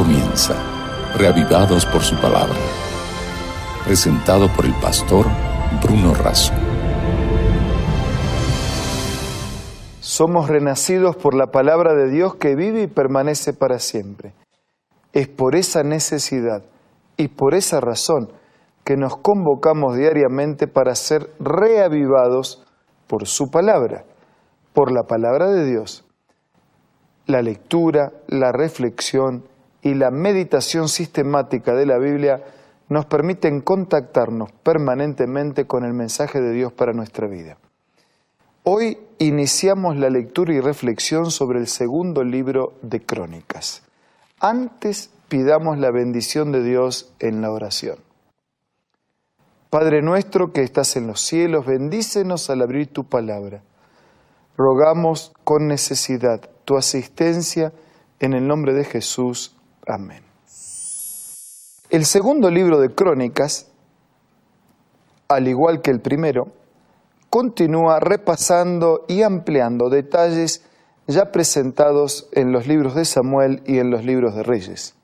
comienza, reavivados por su palabra. Presentado por el pastor Bruno Razo. Somos renacidos por la palabra de Dios que vive y permanece para siempre. Es por esa necesidad y por esa razón que nos convocamos diariamente para ser reavivados por su palabra, por la palabra de Dios. La lectura, la reflexión y la meditación sistemática de la Biblia nos permiten contactarnos permanentemente con el mensaje de Dios para nuestra vida. Hoy iniciamos la lectura y reflexión sobre el segundo libro de Crónicas. Antes pidamos la bendición de Dios en la oración. Padre nuestro que estás en los cielos, bendícenos al abrir tu palabra. Rogamos con necesidad tu asistencia en el nombre de Jesús. Amén. El segundo libro de Crónicas, al igual que el primero, continúa repasando y ampliando detalles ya presentados en los libros de Samuel y en los libros de Reyes.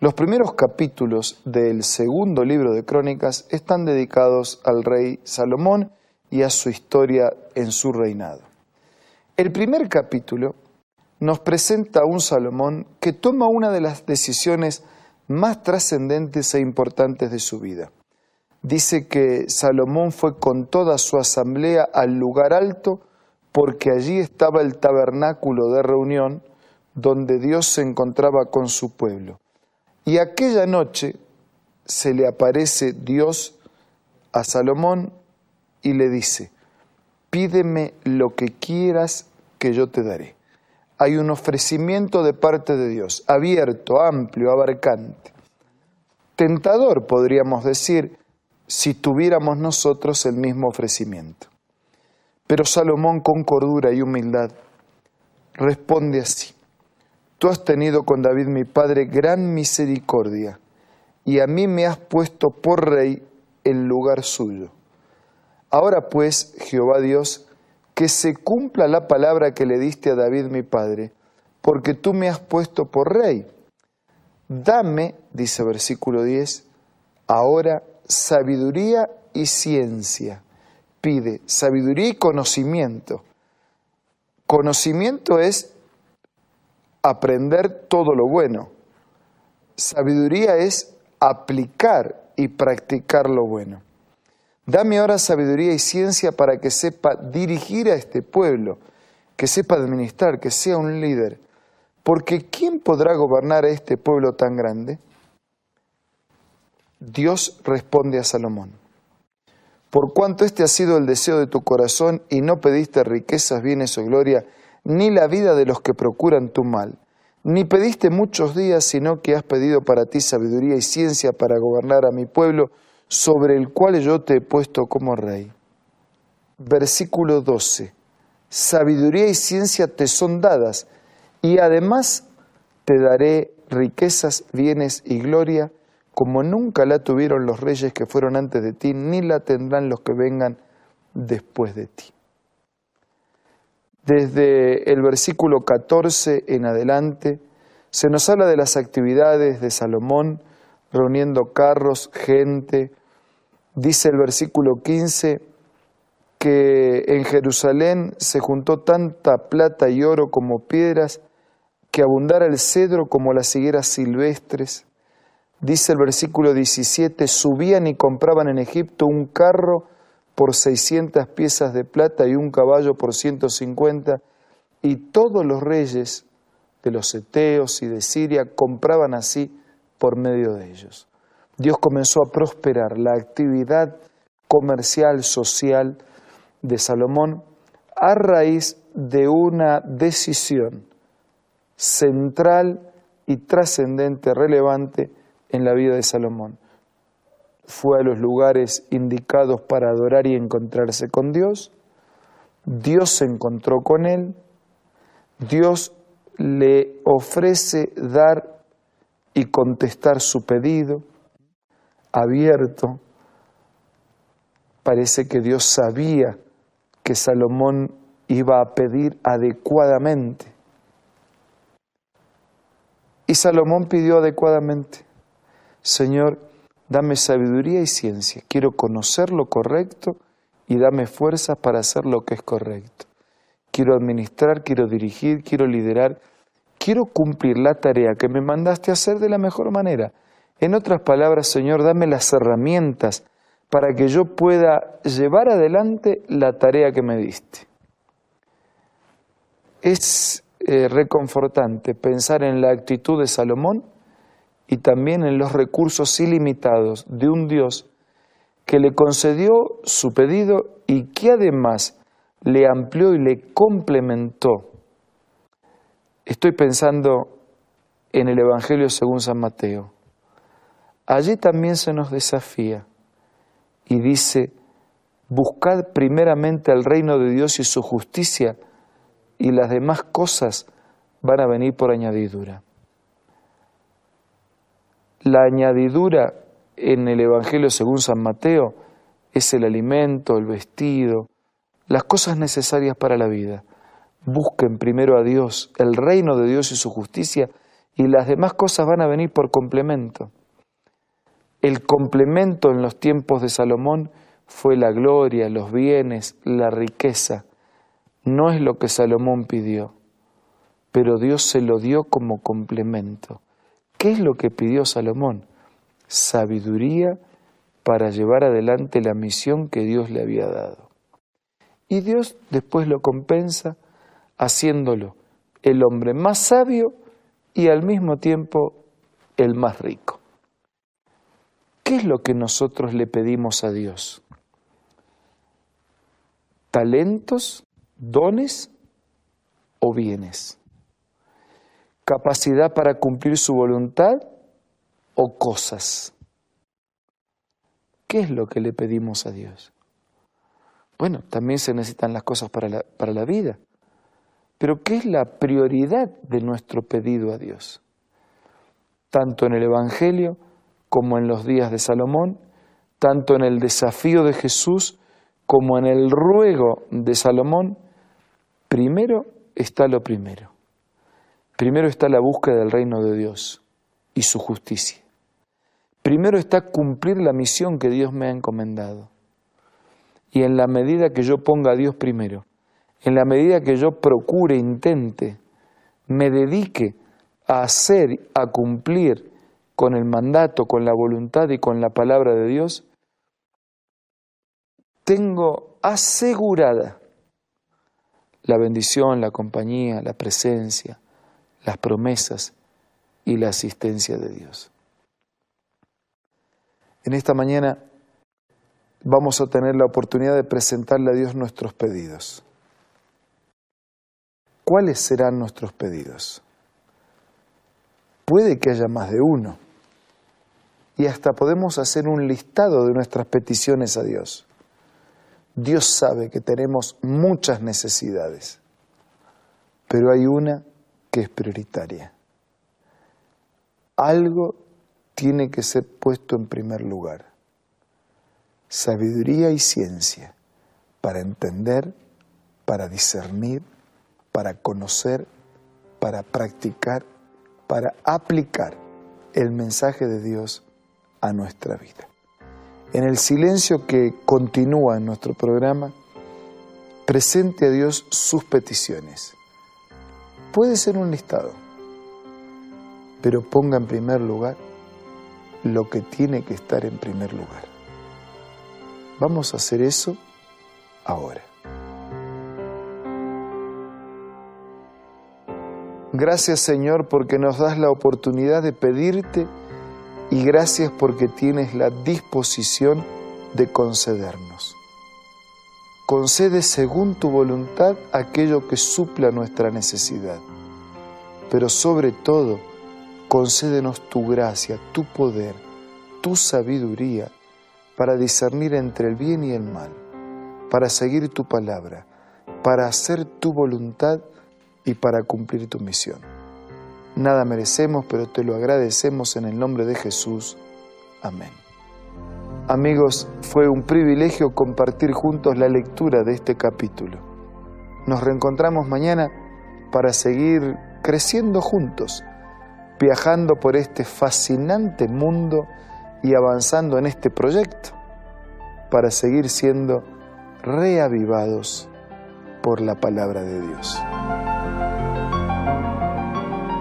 Los primeros capítulos del segundo libro de Crónicas están dedicados al rey Salomón y a su historia en su reinado. El primer capítulo nos presenta un Salomón que toma una de las decisiones más trascendentes e importantes de su vida. Dice que Salomón fue con toda su asamblea al lugar alto porque allí estaba el tabernáculo de reunión donde Dios se encontraba con su pueblo. Y aquella noche se le aparece Dios a Salomón y le dice, pídeme lo que quieras que yo te daré hay un ofrecimiento de parte de Dios, abierto, amplio, abarcante. Tentador, podríamos decir, si tuviéramos nosotros el mismo ofrecimiento. Pero Salomón con cordura y humildad responde así, Tú has tenido con David mi padre gran misericordia, y a mí me has puesto por rey en lugar suyo. Ahora pues, Jehová Dios, que se cumpla la palabra que le diste a David mi padre, porque tú me has puesto por rey. Dame, dice versículo 10, ahora sabiduría y ciencia. Pide sabiduría y conocimiento. Conocimiento es aprender todo lo bueno. Sabiduría es aplicar y practicar lo bueno. Dame ahora sabiduría y ciencia para que sepa dirigir a este pueblo, que sepa administrar, que sea un líder. Porque ¿quién podrá gobernar a este pueblo tan grande? Dios responde a Salomón. Por cuanto este ha sido el deseo de tu corazón y no pediste riquezas, bienes o gloria, ni la vida de los que procuran tu mal, ni pediste muchos días, sino que has pedido para ti sabiduría y ciencia para gobernar a mi pueblo, sobre el cual yo te he puesto como rey. Versículo 12. Sabiduría y ciencia te son dadas, y además te daré riquezas, bienes y gloria, como nunca la tuvieron los reyes que fueron antes de ti, ni la tendrán los que vengan después de ti. Desde el versículo 14 en adelante se nos habla de las actividades de Salomón, reuniendo carros, gente, Dice el versículo 15 que en Jerusalén se juntó tanta plata y oro como piedras, que abundara el cedro como las higueras silvestres. Dice el versículo 17, subían y compraban en Egipto un carro por 600 piezas de plata y un caballo por 150, y todos los reyes de los Eteos y de Siria compraban así por medio de ellos. Dios comenzó a prosperar la actividad comercial, social de Salomón a raíz de una decisión central y trascendente, relevante en la vida de Salomón. Fue a los lugares indicados para adorar y encontrarse con Dios. Dios se encontró con él. Dios le ofrece dar y contestar su pedido abierto, parece que Dios sabía que Salomón iba a pedir adecuadamente. Y Salomón pidió adecuadamente, Señor, dame sabiduría y ciencia, quiero conocer lo correcto y dame fuerza para hacer lo que es correcto. Quiero administrar, quiero dirigir, quiero liderar, quiero cumplir la tarea que me mandaste a hacer de la mejor manera. En otras palabras, Señor, dame las herramientas para que yo pueda llevar adelante la tarea que me diste. Es eh, reconfortante pensar en la actitud de Salomón y también en los recursos ilimitados de un Dios que le concedió su pedido y que además le amplió y le complementó. Estoy pensando en el Evangelio según San Mateo. Allí también se nos desafía y dice, buscad primeramente el reino de Dios y su justicia y las demás cosas van a venir por añadidura. La añadidura en el Evangelio según San Mateo es el alimento, el vestido, las cosas necesarias para la vida. Busquen primero a Dios, el reino de Dios y su justicia, y las demás cosas van a venir por complemento. El complemento en los tiempos de Salomón fue la gloria, los bienes, la riqueza. No es lo que Salomón pidió, pero Dios se lo dio como complemento. ¿Qué es lo que pidió Salomón? Sabiduría para llevar adelante la misión que Dios le había dado. Y Dios después lo compensa haciéndolo el hombre más sabio y al mismo tiempo el más rico. ¿Qué es lo que nosotros le pedimos a Dios? ¿Talentos, dones o bienes? capacidad para cumplir su voluntad o cosas. ¿Qué es lo que le pedimos a Dios? Bueno, también se necesitan las cosas para la, para la vida, pero ¿qué es la prioridad de nuestro pedido a Dios? Tanto en el Evangelio como en los días de Salomón, tanto en el desafío de Jesús como en el ruego de Salomón, primero está lo primero. Primero está la búsqueda del reino de Dios y su justicia. Primero está cumplir la misión que Dios me ha encomendado. Y en la medida que yo ponga a Dios primero, en la medida que yo procure, intente, me dedique a hacer, a cumplir con el mandato, con la voluntad y con la palabra de Dios, tengo asegurada la bendición, la compañía, la presencia, las promesas y la asistencia de Dios. En esta mañana vamos a tener la oportunidad de presentarle a Dios nuestros pedidos. ¿Cuáles serán nuestros pedidos? Puede que haya más de uno. Y hasta podemos hacer un listado de nuestras peticiones a Dios. Dios sabe que tenemos muchas necesidades, pero hay una que es prioritaria. Algo tiene que ser puesto en primer lugar. Sabiduría y ciencia para entender, para discernir, para conocer, para practicar, para aplicar el mensaje de Dios a nuestra vida. En el silencio que continúa en nuestro programa, presente a Dios sus peticiones Puede ser un listado, pero ponga en primer lugar lo que tiene que estar en primer lugar. Vamos a hacer eso ahora. Gracias Señor porque nos das la oportunidad de pedirte y gracias porque tienes la disposición de concedernos concede según tu voluntad aquello que supla nuestra necesidad. Pero sobre todo, concédenos tu gracia, tu poder, tu sabiduría para discernir entre el bien y el mal, para seguir tu palabra, para hacer tu voluntad y para cumplir tu misión. Nada merecemos, pero te lo agradecemos en el nombre de Jesús. Amén. Amigos, fue un privilegio compartir juntos la lectura de este capítulo. Nos reencontramos mañana para seguir creciendo juntos viajando por este fascinante mundo y avanzando en este proyecto para seguir siendo reavivados por la palabra de Dios.